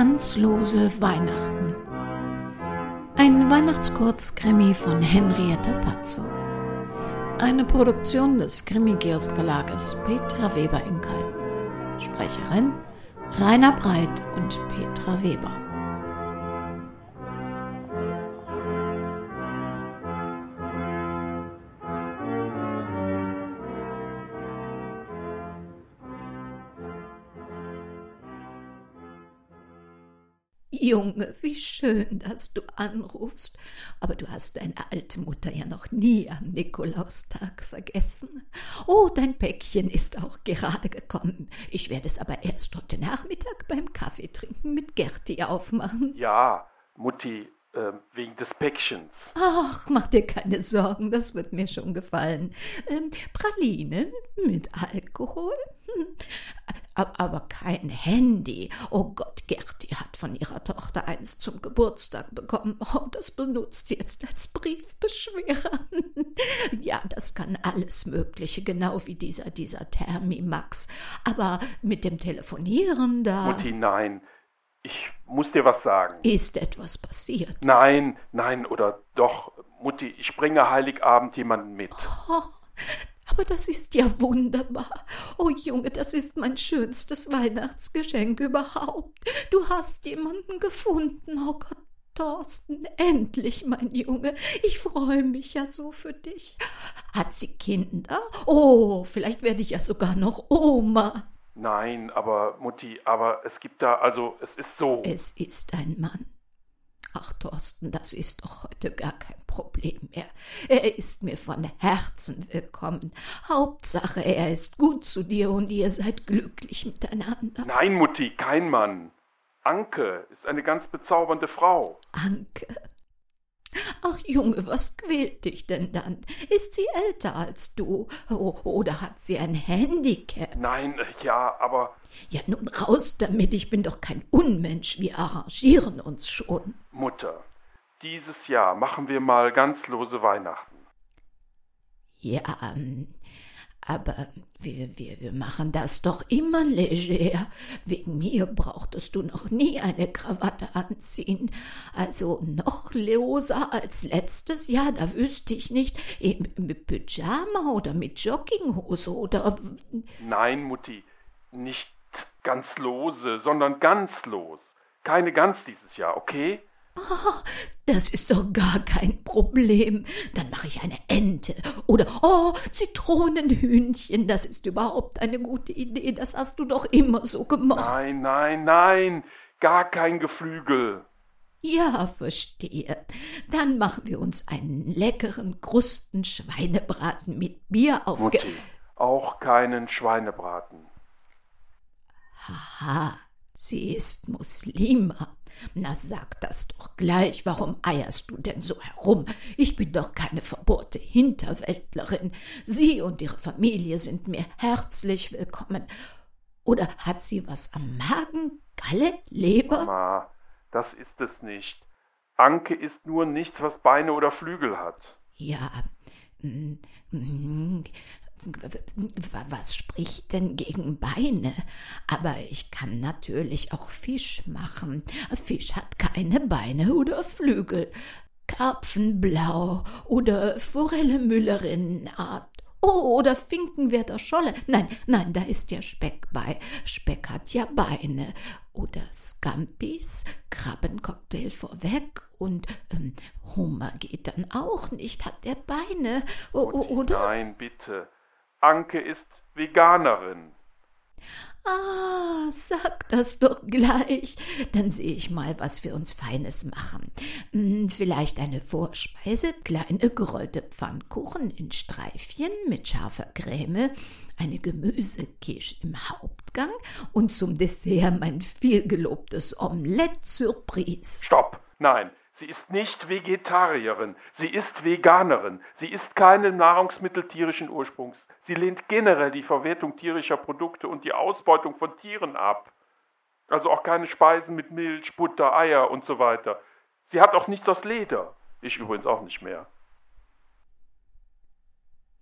Ganz lose Weihnachten. Ein Weihnachtskurzkrimi von Henrietta Pazzo. Eine Produktion des Krimi-Kiosk Verlages Petra Weber in Köln. Sprecherin Rainer Breit und Petra Weber. Schön, dass du anrufst. Aber du hast deine alte Mutter ja noch nie am Nikolaustag vergessen. Oh, dein Päckchen ist auch gerade gekommen. Ich werde es aber erst heute Nachmittag beim Kaffeetrinken mit Gerti aufmachen. Ja, Mutti, äh, wegen des Päckchens. Ach, mach dir keine Sorgen, das wird mir schon gefallen. Ähm, Pralinen mit Alkohol? Hm. Aber kein Handy. Oh Gott, Gerti hat von ihrer Tochter eins zum Geburtstag bekommen. Oh, das benutzt sie jetzt als Briefbeschwerer. ja, das kann alles Mögliche, genau wie dieser, dieser Thermimax. Aber mit dem Telefonieren da. Mutti, nein. Ich muss dir was sagen. Ist etwas passiert? Nein, nein, oder doch. Mutti, ich bringe Heiligabend jemanden mit. Oh, aber das ist ja wunderbar. Oh Junge, das ist mein schönstes Weihnachtsgeschenk überhaupt. Du hast jemanden gefunden. Oh Gott, Thorsten, endlich, mein Junge. Ich freue mich ja so für dich. Hat sie Kinder? Oh, vielleicht werde ich ja sogar noch Oma. Nein, aber Mutti, aber es gibt da, also es ist so. Es ist ein Mann. Ach, Thorsten, das ist doch heute gar kein Problem mehr. Er ist mir von Herzen willkommen. Hauptsache, er ist gut zu dir und ihr seid glücklich miteinander. Nein, Mutti, kein Mann. Anke ist eine ganz bezaubernde Frau. Anke, Ach Junge, was quält dich denn dann? Ist sie älter als du? oder hat sie ein Handicap? Nein, ja, aber. Ja, nun raus damit, ich bin doch kein Unmensch, wir arrangieren uns schon. Mutter, dieses Jahr machen wir mal ganz lose Weihnachten. Ja, ähm, aber wir, wir, wir machen das doch immer leger. Wegen mir brauchtest du noch nie eine Krawatte anziehen. Also noch loser als letztes Jahr, da wüsste ich nicht, mit Pyjama oder mit Jogginghose oder. Nein, Mutti, nicht ganz lose, sondern ganz los. Keine Gans dieses Jahr, okay? Oh, das ist doch gar kein Problem. Dann mache ich eine Ente oder oh, Zitronenhühnchen. Das ist überhaupt eine gute Idee. Das hast du doch immer so gemacht. Nein, nein, nein. Gar kein Geflügel. Ja, verstehe. Dann machen wir uns einen leckeren Krustenschweinebraten mit Bier auf. Mutti, auch keinen Schweinebraten. Haha, sie ist Muslima. Na, sag das doch gleich. Warum eierst du denn so herum? Ich bin doch keine verbohrte Hinterwäldlerin. Sie und ihre Familie sind mir herzlich willkommen. Oder hat sie was am Magen? Galle? Leber? Mama, das ist es nicht. Anke ist nur nichts, was Beine oder Flügel hat. Ja, mm, mm, was spricht denn gegen Beine? Aber ich kann natürlich auch Fisch machen. Fisch hat keine Beine oder Flügel. Karpfenblau oder Forelle Müllerinnenart. Oh, oder Finkenwerder Scholle. Nein, nein, da ist ja Speck bei. Speck hat ja Beine. Oder Scampis, Krabbencocktail vorweg. Und ähm, Hummer geht dann auch nicht, hat der Beine. O oder? Nein, bitte. Anke ist Veganerin. Ah, sag das doch gleich. Dann sehe ich mal, was wir uns Feines machen. Hm, vielleicht eine Vorspeise, kleine gerollte Pfannkuchen in Streifchen mit scharfer Creme, eine Gemüsekisch im Hauptgang und zum Dessert mein vielgelobtes Omelette Surprise. Stopp! Nein, Sie ist nicht Vegetarierin, sie ist Veganerin, sie isst keine Nahrungsmittel tierischen Ursprungs, sie lehnt generell die Verwertung tierischer Produkte und die Ausbeutung von Tieren ab. Also auch keine Speisen mit Milch, Butter, Eier und so weiter. Sie hat auch nichts aus Leder. Ich übrigens auch nicht mehr.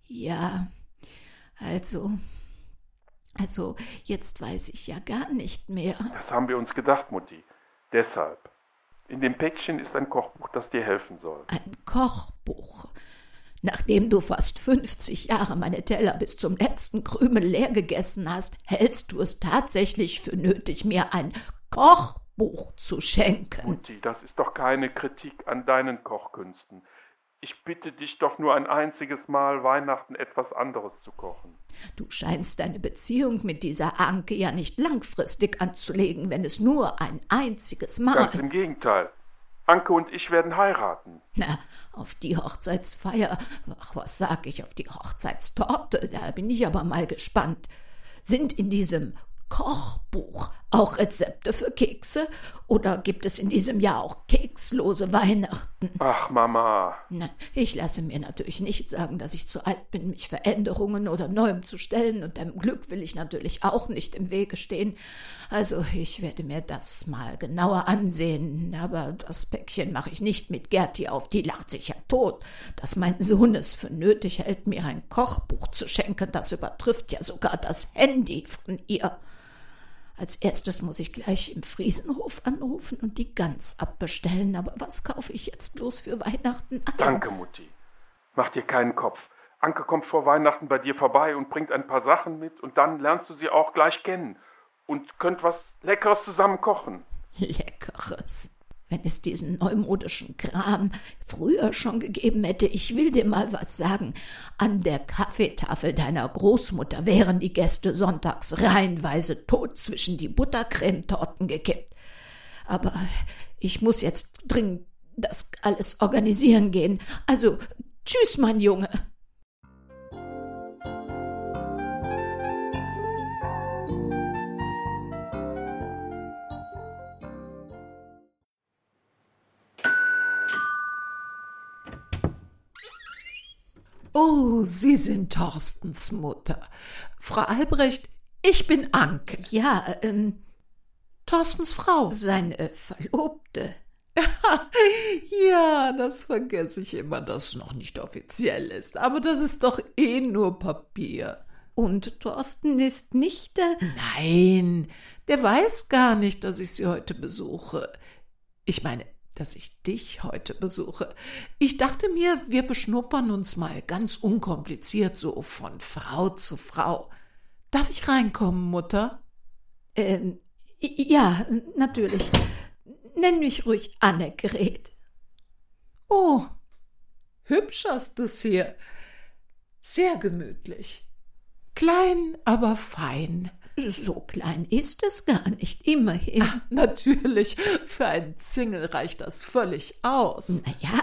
Ja, also. Also, jetzt weiß ich ja gar nicht mehr. Das haben wir uns gedacht, Mutti. Deshalb. In dem Päckchen ist ein Kochbuch, das dir helfen soll. Ein Kochbuch. Nachdem du fast 50 Jahre meine Teller bis zum letzten Krümel leer gegessen hast, hältst du es tatsächlich für nötig, mir ein Kochbuch zu schenken. Mutti, das ist doch keine Kritik an deinen Kochkünsten. Ich bitte dich doch nur ein einziges Mal Weihnachten etwas anderes zu kochen. Du scheinst deine Beziehung mit dieser Anke ja nicht langfristig anzulegen, wenn es nur ein einziges Mal. Ganz im Gegenteil. Anke und ich werden heiraten. Na, auf die Hochzeitsfeier, ach, was sag ich, auf die Hochzeitstorte, da bin ich aber mal gespannt. Sind in diesem Kochbuch auch Rezepte für Kekse? Oder gibt es in diesem Jahr auch kekslose Weihnachten? Ach, Mama. Na, ich lasse mir natürlich nicht sagen, dass ich zu alt bin, mich Veränderungen oder Neuem zu stellen, und dem Glück will ich natürlich auch nicht im Wege stehen. Also ich werde mir das mal genauer ansehen, aber das Päckchen mache ich nicht mit Gerti auf, die lacht sich ja tot. Dass mein Sohn es für nötig hält, mir ein Kochbuch zu schenken, das übertrifft ja sogar das Handy von ihr. Als erstes muss ich gleich im Friesenhof anrufen und die Gans abbestellen. Aber was kaufe ich jetzt bloß für Weihnachten ein? Danke, Mutti. Mach dir keinen Kopf. Anke kommt vor Weihnachten bei dir vorbei und bringt ein paar Sachen mit und dann lernst du sie auch gleich kennen und könnt was Leckeres zusammen kochen. Leckeres wenn es diesen neumodischen Kram früher schon gegeben hätte, ich will dir mal was sagen. An der Kaffeetafel deiner Großmutter wären die Gäste sonntags reihenweise tot zwischen die Buttercremetorten gekippt. Aber ich muss jetzt dringend das alles organisieren gehen. Also, tschüss, mein Junge. Oh, Sie sind Thorstens Mutter. Frau Albrecht, ich bin Anke. Ja, ähm, Thorstens Frau. Seine Verlobte. ja, das vergesse ich immer, dass es noch nicht offiziell ist. Aber das ist doch eh nur Papier. Und Thorsten ist nicht der. Nein, der weiß gar nicht, dass ich sie heute besuche. Ich meine, dass ich dich heute besuche. Ich dachte mir, wir beschnuppern uns mal ganz unkompliziert so von Frau zu Frau. Darf ich reinkommen, Mutter? Ähm, ja, natürlich. Nenn mich ruhig Annegret. Oh, hübsch hast du's hier. Sehr gemütlich. Klein, aber fein. So klein ist es gar nicht, immerhin. Ach, natürlich, für einen Zingel reicht das völlig aus. Na ja,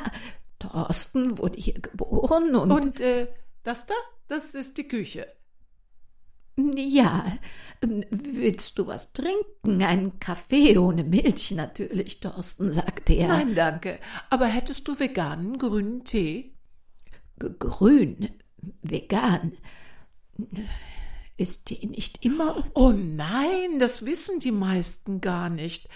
Thorsten wurde hier geboren und. Und, äh, das da? Das ist die Küche. Ja, willst du was trinken? Ein Kaffee ohne Milch natürlich, Thorsten, sagte er. Nein, danke. Aber hättest du veganen grünen Tee? G grün? Vegan? Ist die nicht immer. Oh nein, das wissen die meisten gar nicht.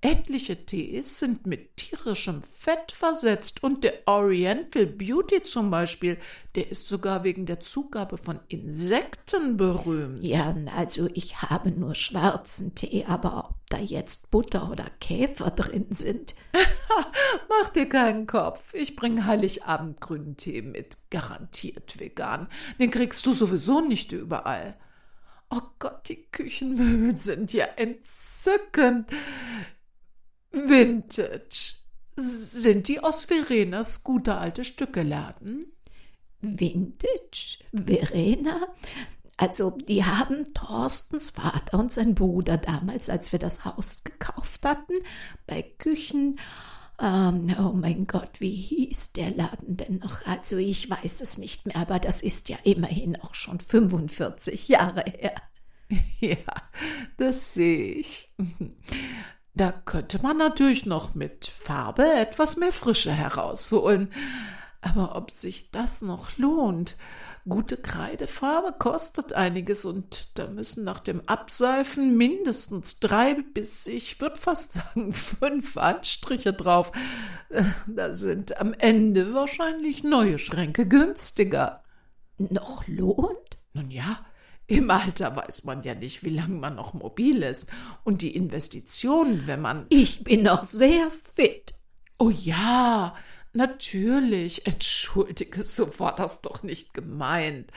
Etliche Tees sind mit tierischem Fett versetzt und der Oriental Beauty zum Beispiel, der ist sogar wegen der Zugabe von Insekten berühmt. Ja, also ich habe nur schwarzen Tee, aber ob da jetzt Butter oder Käfer drin sind. Mach dir keinen Kopf. Ich bringe Heiligabend grünen Tee mit, garantiert vegan. Den kriegst du sowieso nicht überall. Oh Gott, die Küchenmöbel sind ja entzückend. Vintage. Sind die aus Verenas gute alte Stückeladen? Vintage? Verena? Also, die haben Thorstens Vater und sein Bruder damals, als wir das Haus gekauft hatten, bei Küchen ähm, oh mein Gott, wie hieß der Laden denn noch? Also ich weiß es nicht mehr, aber das ist ja immerhin auch schon 45 Jahre her. Ja, das sehe ich. Da könnte man natürlich noch mit Farbe etwas mehr Frische herausholen. Aber ob sich das noch lohnt? Gute Kreidefarbe kostet einiges und da müssen nach dem Abseifen mindestens drei bis, ich würde fast sagen, fünf Anstriche drauf. Da sind am Ende wahrscheinlich neue Schränke günstiger. Noch lohnt? Nun ja, Im Alter weiß man ja nicht, wie lange man noch mobil ist. Und die Investitionen, wenn man. Ich bin noch sehr fit. Oh ja, natürlich. Entschuldige, so war das doch nicht gemeint.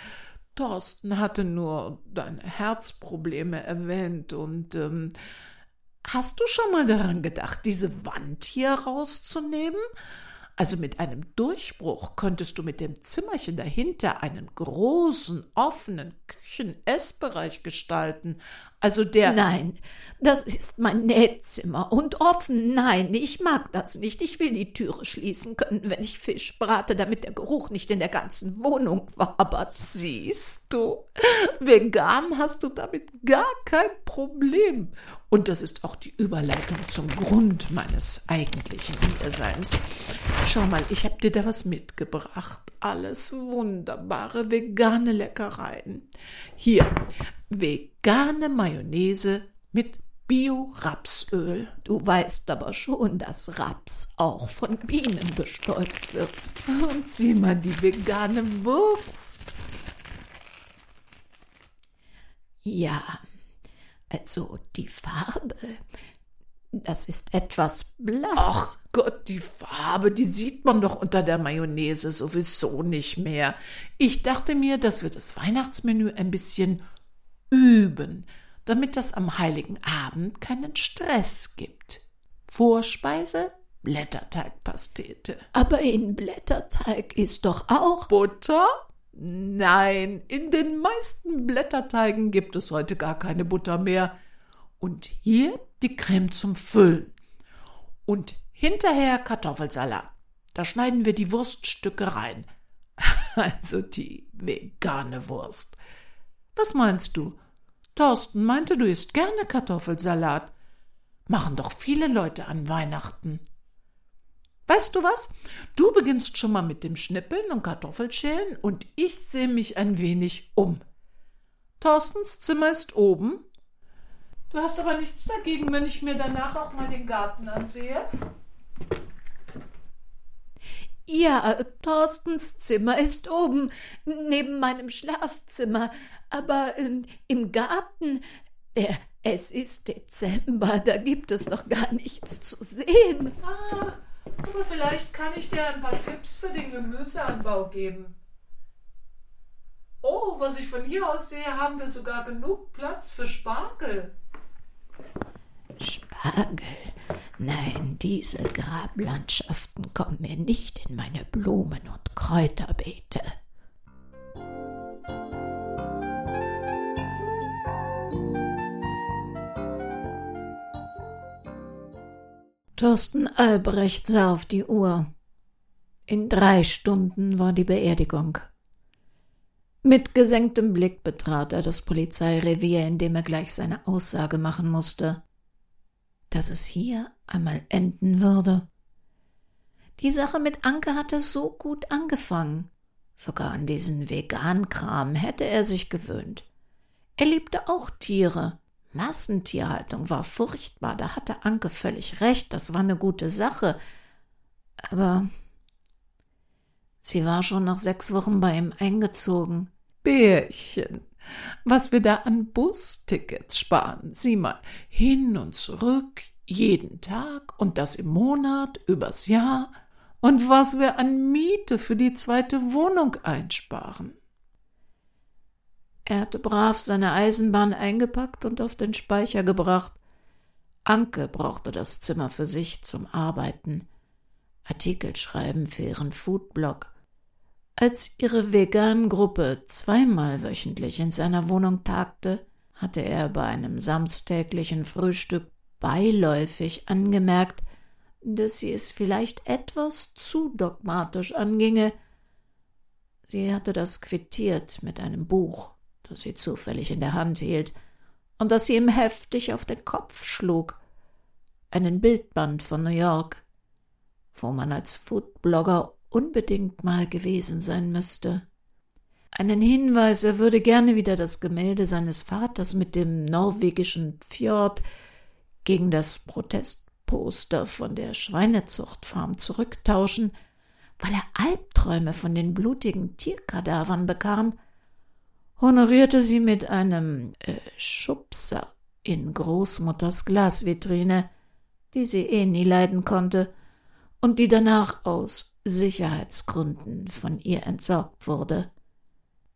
Thorsten hatte nur deine Herzprobleme erwähnt und ähm, hast du schon mal daran gedacht, diese Wand hier rauszunehmen? Also mit einem Durchbruch könntest du mit dem Zimmerchen dahinter einen großen, offenen Küchen-Essbereich gestalten. Also der. Nein, das ist mein Nähzimmer und offen. Nein, ich mag das nicht. Ich will die Türe schließen können, wenn ich Fisch brate, damit der Geruch nicht in der ganzen Wohnung wabert. Siehst du, vegan hast du damit gar kein Problem. Und das ist auch die Überleitung zum Grund meines eigentlichen Hierseins. Schau mal, ich habe dir da was mitgebracht. Alles wunderbare vegane Leckereien. Hier, vegane Mayonnaise mit Bio-Rapsöl. Du weißt aber schon, dass Raps auch von Bienen bestäubt wird. Und sieh mal die vegane Wurst. Ja, also die Farbe, das ist etwas blass. Ach Gott, die Farbe, die sieht man doch unter der Mayonnaise sowieso nicht mehr. Ich dachte mir, dass wir das Weihnachtsmenü ein bisschen üben, damit das am heiligen Abend keinen Stress gibt. Vorspeise Blätterteigpastete. Aber in Blätterteig ist doch auch Butter? Nein, in den meisten Blätterteigen gibt es heute gar keine Butter mehr. Und hier die Creme zum Füllen. Und hinterher Kartoffelsalat. Da schneiden wir die Wurststücke rein. Also die vegane Wurst. Was meinst du? Thorsten meinte, du isst gerne Kartoffelsalat. Machen doch viele Leute an Weihnachten. Weißt du was? Du beginnst schon mal mit dem Schnippeln und Kartoffelschälen und ich sehe mich ein wenig um. Thorstens Zimmer ist oben. Du hast aber nichts dagegen, wenn ich mir danach auch mal den Garten ansehe? Ja, Thorstens Zimmer ist oben, neben meinem Schlafzimmer, aber ähm, im Garten, äh, es ist Dezember, da gibt es noch gar nichts zu sehen. Ah, aber vielleicht kann ich dir ein paar Tipps für den Gemüseanbau geben. Oh, was ich von hier aus sehe, haben wir sogar genug Platz für Spargel. Spargel? Nein, diese Grablandschaften kommen mir nicht in meine Blumen- und Kräuterbeete. Thorsten Albrecht sah auf die Uhr. In drei Stunden war die Beerdigung. Mit gesenktem Blick betrat er das Polizeirevier, in dem er gleich seine Aussage machen musste. Dass es hier einmal enden würde. Die Sache mit Anke hatte so gut angefangen. Sogar an diesen Vegan-Kram hätte er sich gewöhnt. Er liebte auch Tiere, Massentierhaltung war furchtbar, da hatte Anke völlig recht, das war eine gute Sache. Aber sie war schon nach sechs Wochen bei ihm eingezogen. Bärchen, was wir da an Bustickets sparen, sieh mal, hin und zurück, jeden Tag und das im Monat, übers Jahr, und was wir an Miete für die zweite Wohnung einsparen. Er hatte brav seine Eisenbahn eingepackt und auf den Speicher gebracht. Anke brauchte das Zimmer für sich zum Arbeiten, Artikel schreiben für ihren Foodblog. Als ihre Vegan-Gruppe zweimal wöchentlich in seiner Wohnung tagte, hatte er bei einem samstäglichen Frühstück beiläufig angemerkt, dass sie es vielleicht etwas zu dogmatisch anginge. Sie hatte das quittiert mit einem Buch das sie zufällig in der Hand hielt und das sie ihm heftig auf den Kopf schlug. Einen Bildband von New York, wo man als Foodblogger unbedingt mal gewesen sein müsste. Einen Hinweis, er würde gerne wieder das Gemälde seines Vaters mit dem norwegischen Fjord gegen das Protestposter von der Schweinezuchtfarm zurücktauschen, weil er Albträume von den blutigen Tierkadavern bekam honorierte sie mit einem äh, Schubser in Großmutters Glasvitrine, die sie eh nie leiden konnte und die danach aus Sicherheitsgründen von ihr entsorgt wurde.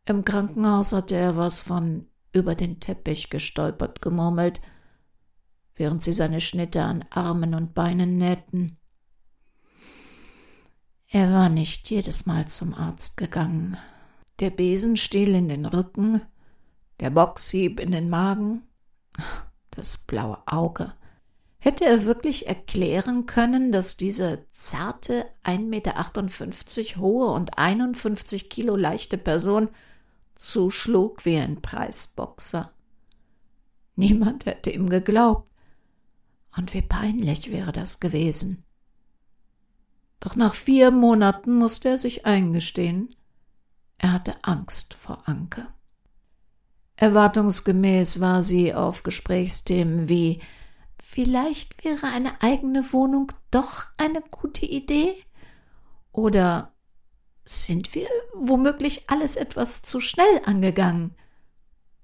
Im Krankenhaus hatte er was von über den Teppich gestolpert gemurmelt, während sie seine Schnitte an Armen und Beinen nähten. Er war nicht jedes Mal zum Arzt gegangen. Der Besenstiel in den Rücken, der Boxhieb in den Magen, das blaue Auge. Hätte er wirklich erklären können, dass diese zarte, 1,58 Meter hohe und 51 Kilo leichte Person zuschlug wie ein Preisboxer? Niemand hätte ihm geglaubt. Und wie peinlich wäre das gewesen. Doch nach vier Monaten musste er sich eingestehen, er hatte Angst vor Anke. Erwartungsgemäß war sie auf Gesprächsthemen wie Vielleicht wäre eine eigene Wohnung doch eine gute Idee? Oder sind wir womöglich alles etwas zu schnell angegangen?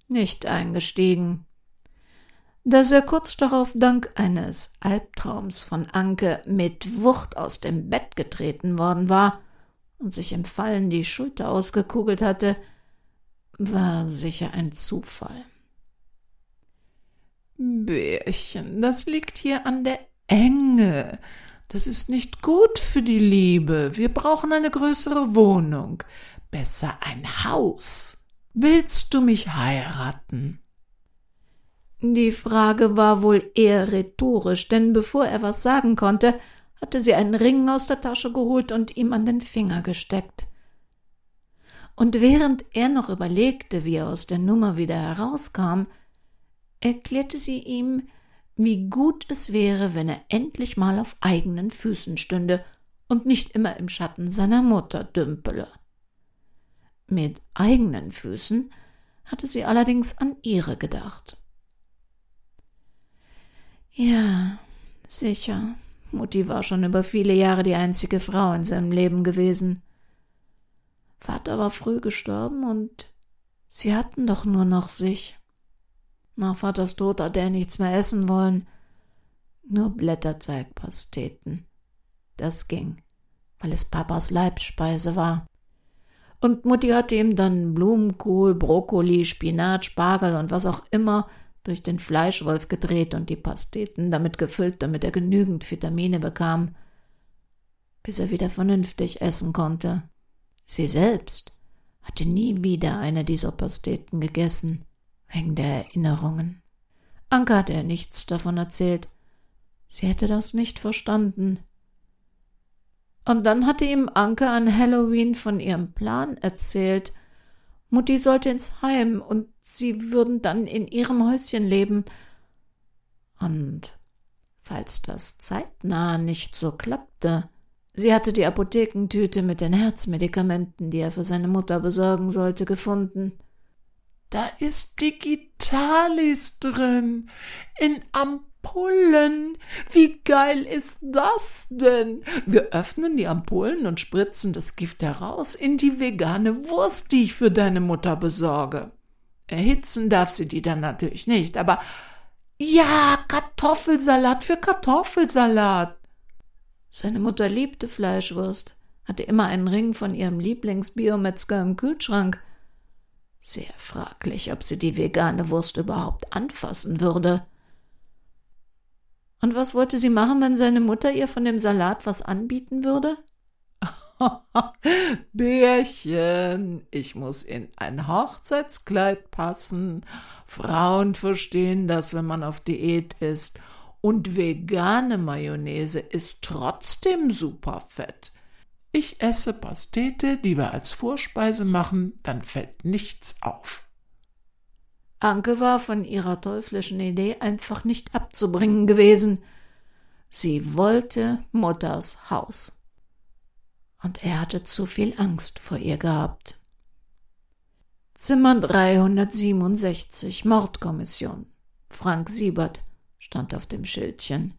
Nicht eingestiegen. Dass er kurz darauf dank eines Albtraums von Anke mit Wucht aus dem Bett getreten worden war und sich im Fallen die Schulter ausgekugelt hatte, war sicher ein Zufall. Bärchen, das liegt hier an der Enge. Das ist nicht gut für die Liebe. Wir brauchen eine größere Wohnung. Besser ein Haus. Willst du mich heiraten? Die Frage war wohl eher rhetorisch, denn bevor er was sagen konnte, hatte sie einen Ring aus der Tasche geholt und ihm an den Finger gesteckt. Und während er noch überlegte, wie er aus der Nummer wieder herauskam, erklärte sie ihm, wie gut es wäre, wenn er endlich mal auf eigenen Füßen stünde und nicht immer im Schatten seiner Mutter dümpele. Mit eigenen Füßen hatte sie allerdings an ihre gedacht. Ja, sicher. Mutti war schon über viele Jahre die einzige Frau in seinem Leben gewesen. Vater war früh gestorben und sie hatten doch nur noch sich. Nach Vaters Tod hatte er nichts mehr essen wollen. Nur Blätterteigpasteten. Das ging, weil es Papas Leibspeise war. Und Mutti hatte ihm dann Blumenkohl, Brokkoli, Spinat, Spargel und was auch immer durch den Fleischwolf gedreht und die Pasteten damit gefüllt, damit er genügend Vitamine bekam, bis er wieder vernünftig essen konnte. Sie selbst hatte nie wieder eine dieser Pasteten gegessen, wegen der Erinnerungen. Anke hatte er nichts davon erzählt. Sie hätte das nicht verstanden. Und dann hatte ihm Anke an Halloween von ihrem Plan erzählt, Mutti sollte ins Heim und sie würden dann in ihrem Häuschen leben. Und falls das zeitnah nicht so klappte, sie hatte die Apothekentüte mit den Herzmedikamenten, die er für seine Mutter besorgen sollte, gefunden. Da ist Digitalis drin. In Ampullen Ampullen. Wie geil ist das denn? Wir öffnen die Ampullen und spritzen das Gift heraus in die vegane Wurst, die ich für deine Mutter besorge. Erhitzen darf sie die dann natürlich nicht, aber ja, Kartoffelsalat für Kartoffelsalat. Seine Mutter liebte Fleischwurst, hatte immer einen Ring von ihrem Lieblingsbiometzger im Kühlschrank. Sehr fraglich, ob sie die vegane Wurst überhaupt anfassen würde. Und was wollte sie machen, wenn seine Mutter ihr von dem Salat was anbieten würde? Bärchen, ich muss in ein Hochzeitskleid passen. Frauen verstehen das, wenn man auf Diät ist. Und vegane Mayonnaise ist trotzdem superfett. Ich esse Pastete, die wir als Vorspeise machen, dann fällt nichts auf. Anke war von ihrer teuflischen Idee einfach nicht abzubringen gewesen. Sie wollte Mutters Haus. Und er hatte zu viel Angst vor ihr gehabt. Zimmer 367, Mordkommission. Frank Siebert stand auf dem Schildchen.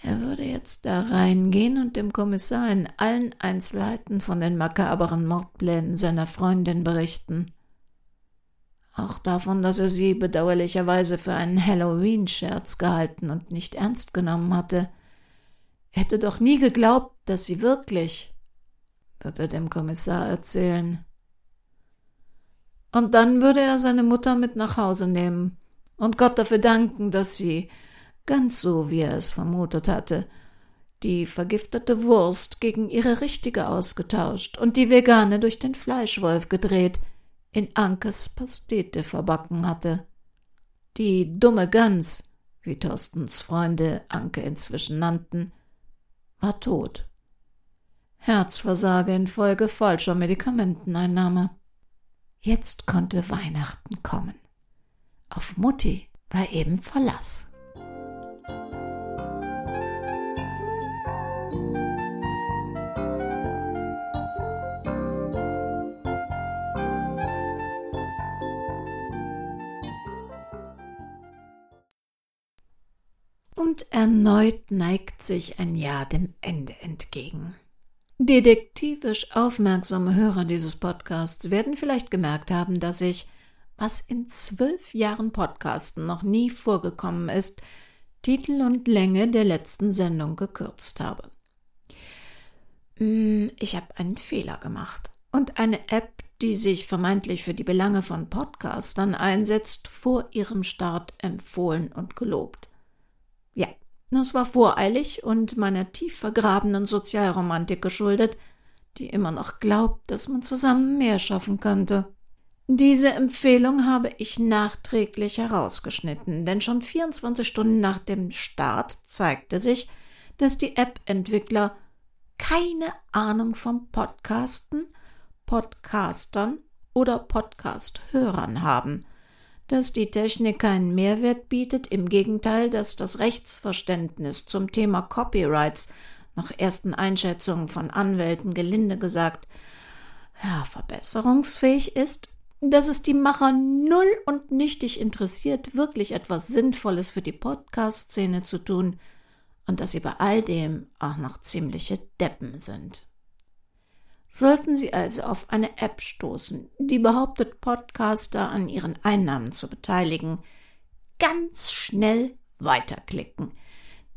Er würde jetzt da reingehen und dem Kommissar in allen Einzelheiten von den makaberen Mordplänen seiner Freundin berichten. Auch davon, dass er sie bedauerlicherweise für einen Halloween-Scherz gehalten und nicht ernst genommen hatte. Er hätte doch nie geglaubt, dass sie wirklich, wird er dem Kommissar erzählen. Und dann würde er seine Mutter mit nach Hause nehmen und Gott dafür danken, dass sie, ganz so wie er es vermutet hatte, die vergiftete Wurst gegen ihre richtige ausgetauscht und die vegane durch den Fleischwolf gedreht, in Ankes Pastete verbacken hatte. Die dumme Gans, wie Thorstens Freunde Anke inzwischen nannten, war tot. Herzversage infolge falscher Medikamenteneinnahme. Jetzt konnte Weihnachten kommen. Auf Mutti war eben Verlass. Und erneut neigt sich ein Jahr dem Ende entgegen. Detektivisch aufmerksame Hörer dieses Podcasts werden vielleicht gemerkt haben, dass ich, was in zwölf Jahren Podcasten noch nie vorgekommen ist, Titel und Länge der letzten Sendung gekürzt habe. Hm, ich habe einen Fehler gemacht und eine App, die sich vermeintlich für die Belange von Podcastern einsetzt, vor ihrem Start empfohlen und gelobt. Ja, es war voreilig und meiner tief vergrabenen Sozialromantik geschuldet, die immer noch glaubt, dass man zusammen mehr schaffen könnte. Diese Empfehlung habe ich nachträglich herausgeschnitten, denn schon 24 Stunden nach dem Start zeigte sich, dass die App-Entwickler keine Ahnung vom Podcasten, Podcastern oder Podcast-Hörern haben – dass die Technik keinen Mehrwert bietet, im Gegenteil, dass das Rechtsverständnis zum Thema Copyrights nach ersten Einschätzungen von Anwälten gelinde gesagt ja, verbesserungsfähig ist, dass es die Macher null und nichtig interessiert, wirklich etwas Sinnvolles für die Podcast-Szene zu tun und dass sie bei all dem auch noch ziemliche Deppen sind. Sollten Sie also auf eine App stoßen, die behauptet, Podcaster an ihren Einnahmen zu beteiligen, ganz schnell weiterklicken.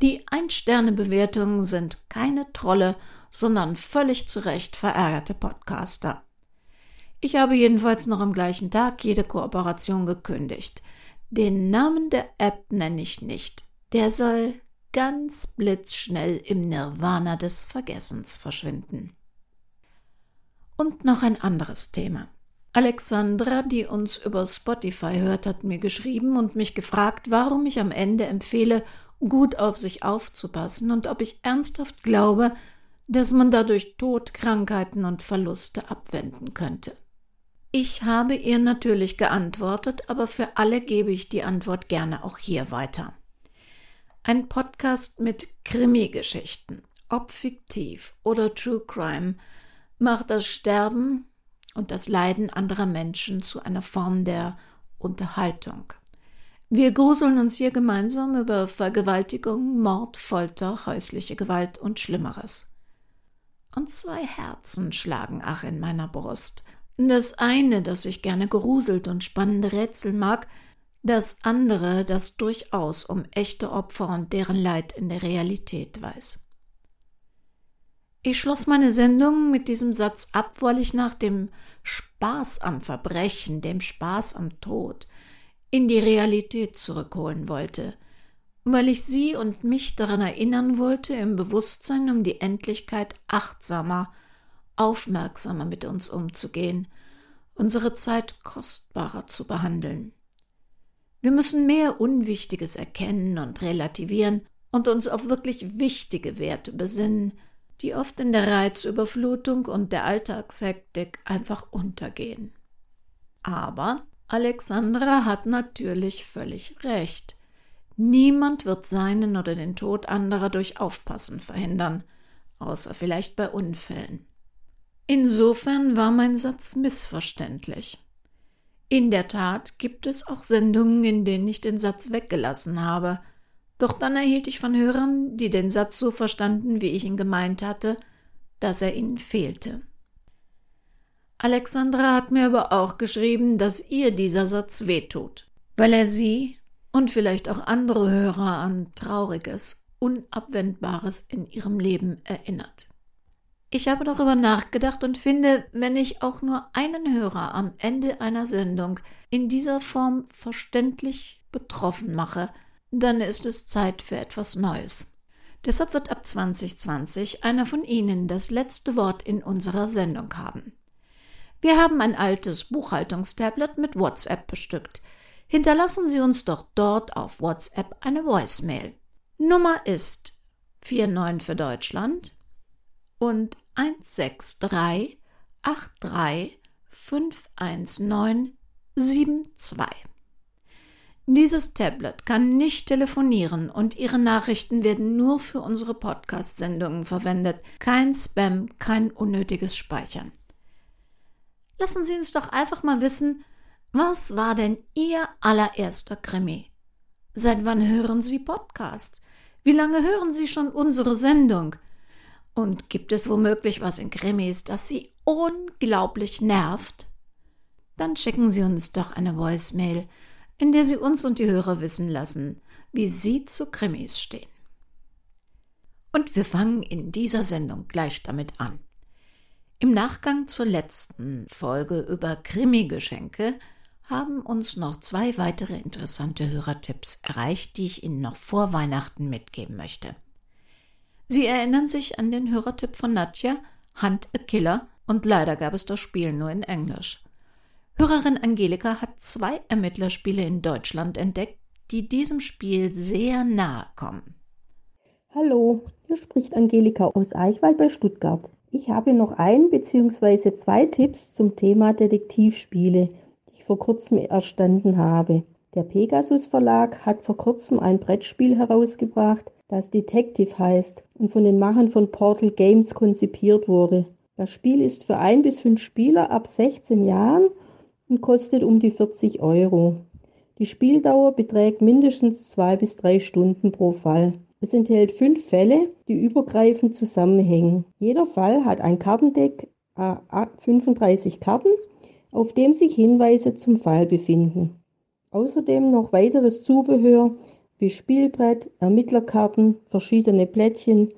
Die Ein-Sterne-Bewertungen sind keine Trolle, sondern völlig zu Recht verärgerte Podcaster. Ich habe jedenfalls noch am gleichen Tag jede Kooperation gekündigt. Den Namen der App nenne ich nicht. Der soll ganz blitzschnell im Nirvana des Vergessens verschwinden. Und noch ein anderes Thema. Alexandra, die uns über Spotify hört, hat mir geschrieben und mich gefragt, warum ich am Ende empfehle, gut auf sich aufzupassen und ob ich ernsthaft glaube, dass man dadurch Tod, Krankheiten und Verluste abwenden könnte. Ich habe ihr natürlich geantwortet, aber für alle gebe ich die Antwort gerne auch hier weiter. Ein Podcast mit Krimi-Geschichten, ob fiktiv oder True Crime, macht das Sterben und das Leiden anderer Menschen zu einer Form der Unterhaltung. Wir gruseln uns hier gemeinsam über Vergewaltigung, Mord, Folter, häusliche Gewalt und Schlimmeres. Und zwei Herzen schlagen ach in meiner Brust. Das eine, das ich gerne geruselt und spannende Rätsel mag, das andere, das durchaus um echte Opfer und deren Leid in der Realität weiß. Ich schloss meine Sendung mit diesem Satz ab, weil ich nach dem Spaß am Verbrechen, dem Spaß am Tod, in die Realität zurückholen wollte, weil ich Sie und mich daran erinnern wollte, im Bewusstsein um die Endlichkeit achtsamer, aufmerksamer mit uns umzugehen, unsere Zeit kostbarer zu behandeln. Wir müssen mehr Unwichtiges erkennen und relativieren und uns auf wirklich wichtige Werte besinnen, die oft in der Reizüberflutung und der Alltagshektik einfach untergehen. Aber Alexandra hat natürlich völlig recht. Niemand wird seinen oder den Tod anderer durch Aufpassen verhindern, außer vielleicht bei Unfällen. Insofern war mein Satz missverständlich. In der Tat gibt es auch Sendungen, in denen ich den Satz weggelassen habe, doch dann erhielt ich von Hörern, die den Satz so verstanden, wie ich ihn gemeint hatte, dass er ihnen fehlte. Alexandra hat mir aber auch geschrieben, dass ihr dieser Satz wehtut, weil er sie und vielleicht auch andere Hörer an Trauriges, Unabwendbares in ihrem Leben erinnert. Ich habe darüber nachgedacht und finde, wenn ich auch nur einen Hörer am Ende einer Sendung in dieser Form verständlich betroffen mache, dann ist es Zeit für etwas Neues. Deshalb wird ab 2020 einer von Ihnen das letzte Wort in unserer Sendung haben. Wir haben ein altes Buchhaltungstablet mit WhatsApp bestückt. Hinterlassen Sie uns doch dort auf WhatsApp eine Voicemail. Nummer ist 49 für Deutschland und 163 83 519 72. Dieses Tablet kann nicht telefonieren und Ihre Nachrichten werden nur für unsere Podcast-Sendungen verwendet. Kein Spam, kein unnötiges Speichern. Lassen Sie uns doch einfach mal wissen, was war denn Ihr allererster Krimi? Seit wann hören Sie Podcasts? Wie lange hören Sie schon unsere Sendung? Und gibt es womöglich was in Krimis, das Sie unglaublich nervt? Dann schicken Sie uns doch eine Voicemail in der Sie uns und die Hörer wissen lassen, wie Sie zu Krimis stehen. Und wir fangen in dieser Sendung gleich damit an. Im Nachgang zur letzten Folge über Krimi-Geschenke haben uns noch zwei weitere interessante Hörertipps erreicht, die ich Ihnen noch vor Weihnachten mitgeben möchte. Sie erinnern sich an den Hörertipp von Nadja, Hunt a Killer, und leider gab es das Spiel nur in Englisch. Hörerin Angelika hat zwei Ermittlerspiele in Deutschland entdeckt, die diesem Spiel sehr nahe kommen. Hallo, hier spricht Angelika aus Eichwald bei Stuttgart. Ich habe noch ein bzw. zwei Tipps zum Thema Detektivspiele, die ich vor kurzem erstanden habe. Der Pegasus Verlag hat vor kurzem ein Brettspiel herausgebracht, das Detective heißt und von den Machern von Portal Games konzipiert wurde. Das Spiel ist für ein bis fünf Spieler ab 16 Jahren und kostet um die 40 Euro. Die Spieldauer beträgt mindestens zwei bis drei Stunden pro Fall. Es enthält fünf Fälle, die übergreifend zusammenhängen. Jeder Fall hat ein Kartendeck, äh, 35 Karten, auf dem sich Hinweise zum Fall befinden. Außerdem noch weiteres Zubehör wie Spielbrett, Ermittlerkarten, verschiedene Plättchen,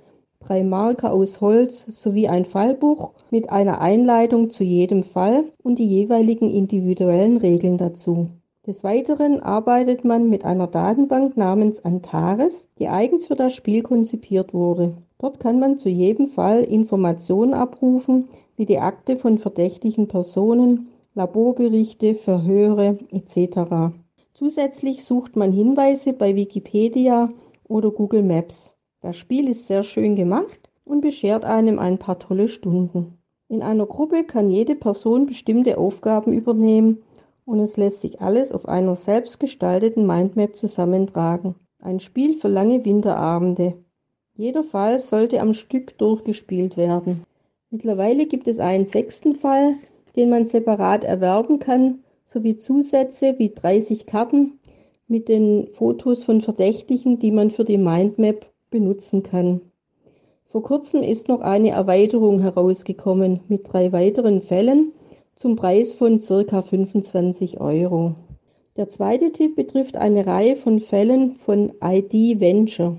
drei Marker aus Holz sowie ein Fallbuch mit einer Einleitung zu jedem Fall und die jeweiligen individuellen Regeln dazu. Des Weiteren arbeitet man mit einer Datenbank namens Antares, die eigens für das Spiel konzipiert wurde. Dort kann man zu jedem Fall Informationen abrufen, wie die Akte von verdächtigen Personen, Laborberichte, Verhöre etc. Zusätzlich sucht man Hinweise bei Wikipedia oder Google Maps. Das Spiel ist sehr schön gemacht und beschert einem ein paar tolle Stunden. In einer Gruppe kann jede Person bestimmte Aufgaben übernehmen und es lässt sich alles auf einer selbst gestalteten Mindmap zusammentragen. Ein Spiel für lange Winterabende. Jeder Fall sollte am Stück durchgespielt werden. Mittlerweile gibt es einen sechsten Fall, den man separat erwerben kann, sowie Zusätze wie 30 Karten mit den Fotos von Verdächtigen, die man für die Mindmap benutzen kann. Vor kurzem ist noch eine Erweiterung herausgekommen mit drei weiteren Fällen zum Preis von ca. 25 Euro. Der zweite Tipp betrifft eine Reihe von Fällen von ID Venture.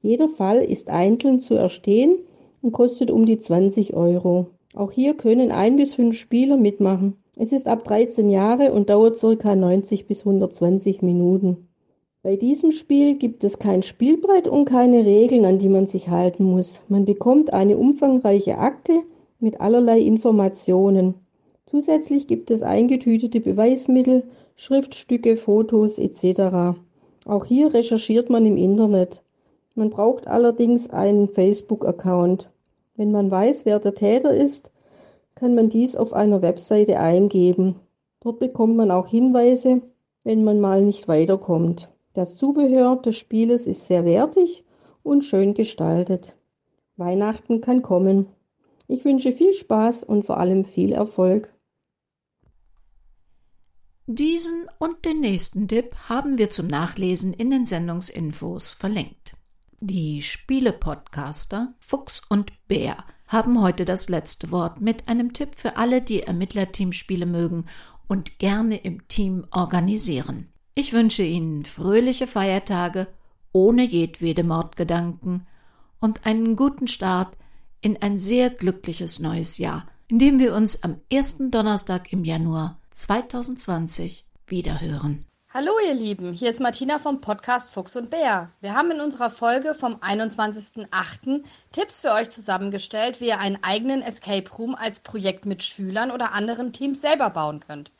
Jeder Fall ist einzeln zu erstehen und kostet um die 20 Euro. Auch hier können ein bis fünf Spieler mitmachen. Es ist ab 13 Jahre und dauert ca. 90 bis 120 Minuten. Bei diesem Spiel gibt es kein Spielbrett und keine Regeln, an die man sich halten muss. Man bekommt eine umfangreiche Akte mit allerlei Informationen. Zusätzlich gibt es eingetütete Beweismittel, Schriftstücke, Fotos etc. Auch hier recherchiert man im Internet. Man braucht allerdings einen Facebook-Account. Wenn man weiß, wer der Täter ist, kann man dies auf einer Webseite eingeben. Dort bekommt man auch Hinweise, wenn man mal nicht weiterkommt. Das Zubehör des Spieles ist sehr wertig und schön gestaltet. Weihnachten kann kommen. Ich wünsche viel Spaß und vor allem viel Erfolg. Diesen und den nächsten Tipp haben wir zum Nachlesen in den Sendungsinfos verlinkt. Die Spiele-Podcaster Fuchs und Bär haben heute das letzte Wort mit einem Tipp für alle, die Ermittlerteamspiele mögen und gerne im Team organisieren. Ich wünsche Ihnen fröhliche Feiertage ohne jedwede Mordgedanken und einen guten Start in ein sehr glückliches neues Jahr, in dem wir uns am ersten Donnerstag im Januar 2020 wiederhören. Hallo ihr Lieben, hier ist Martina vom Podcast Fuchs und Bär. Wir haben in unserer Folge vom 21.08. Tipps für euch zusammengestellt, wie ihr einen eigenen Escape Room als Projekt mit Schülern oder anderen Teams selber bauen könnt.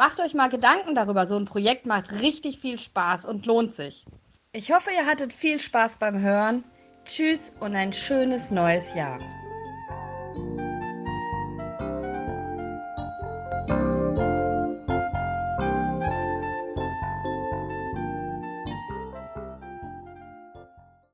Macht euch mal Gedanken darüber. So ein Projekt macht richtig viel Spaß und lohnt sich. Ich hoffe, ihr hattet viel Spaß beim Hören. Tschüss und ein schönes neues Jahr.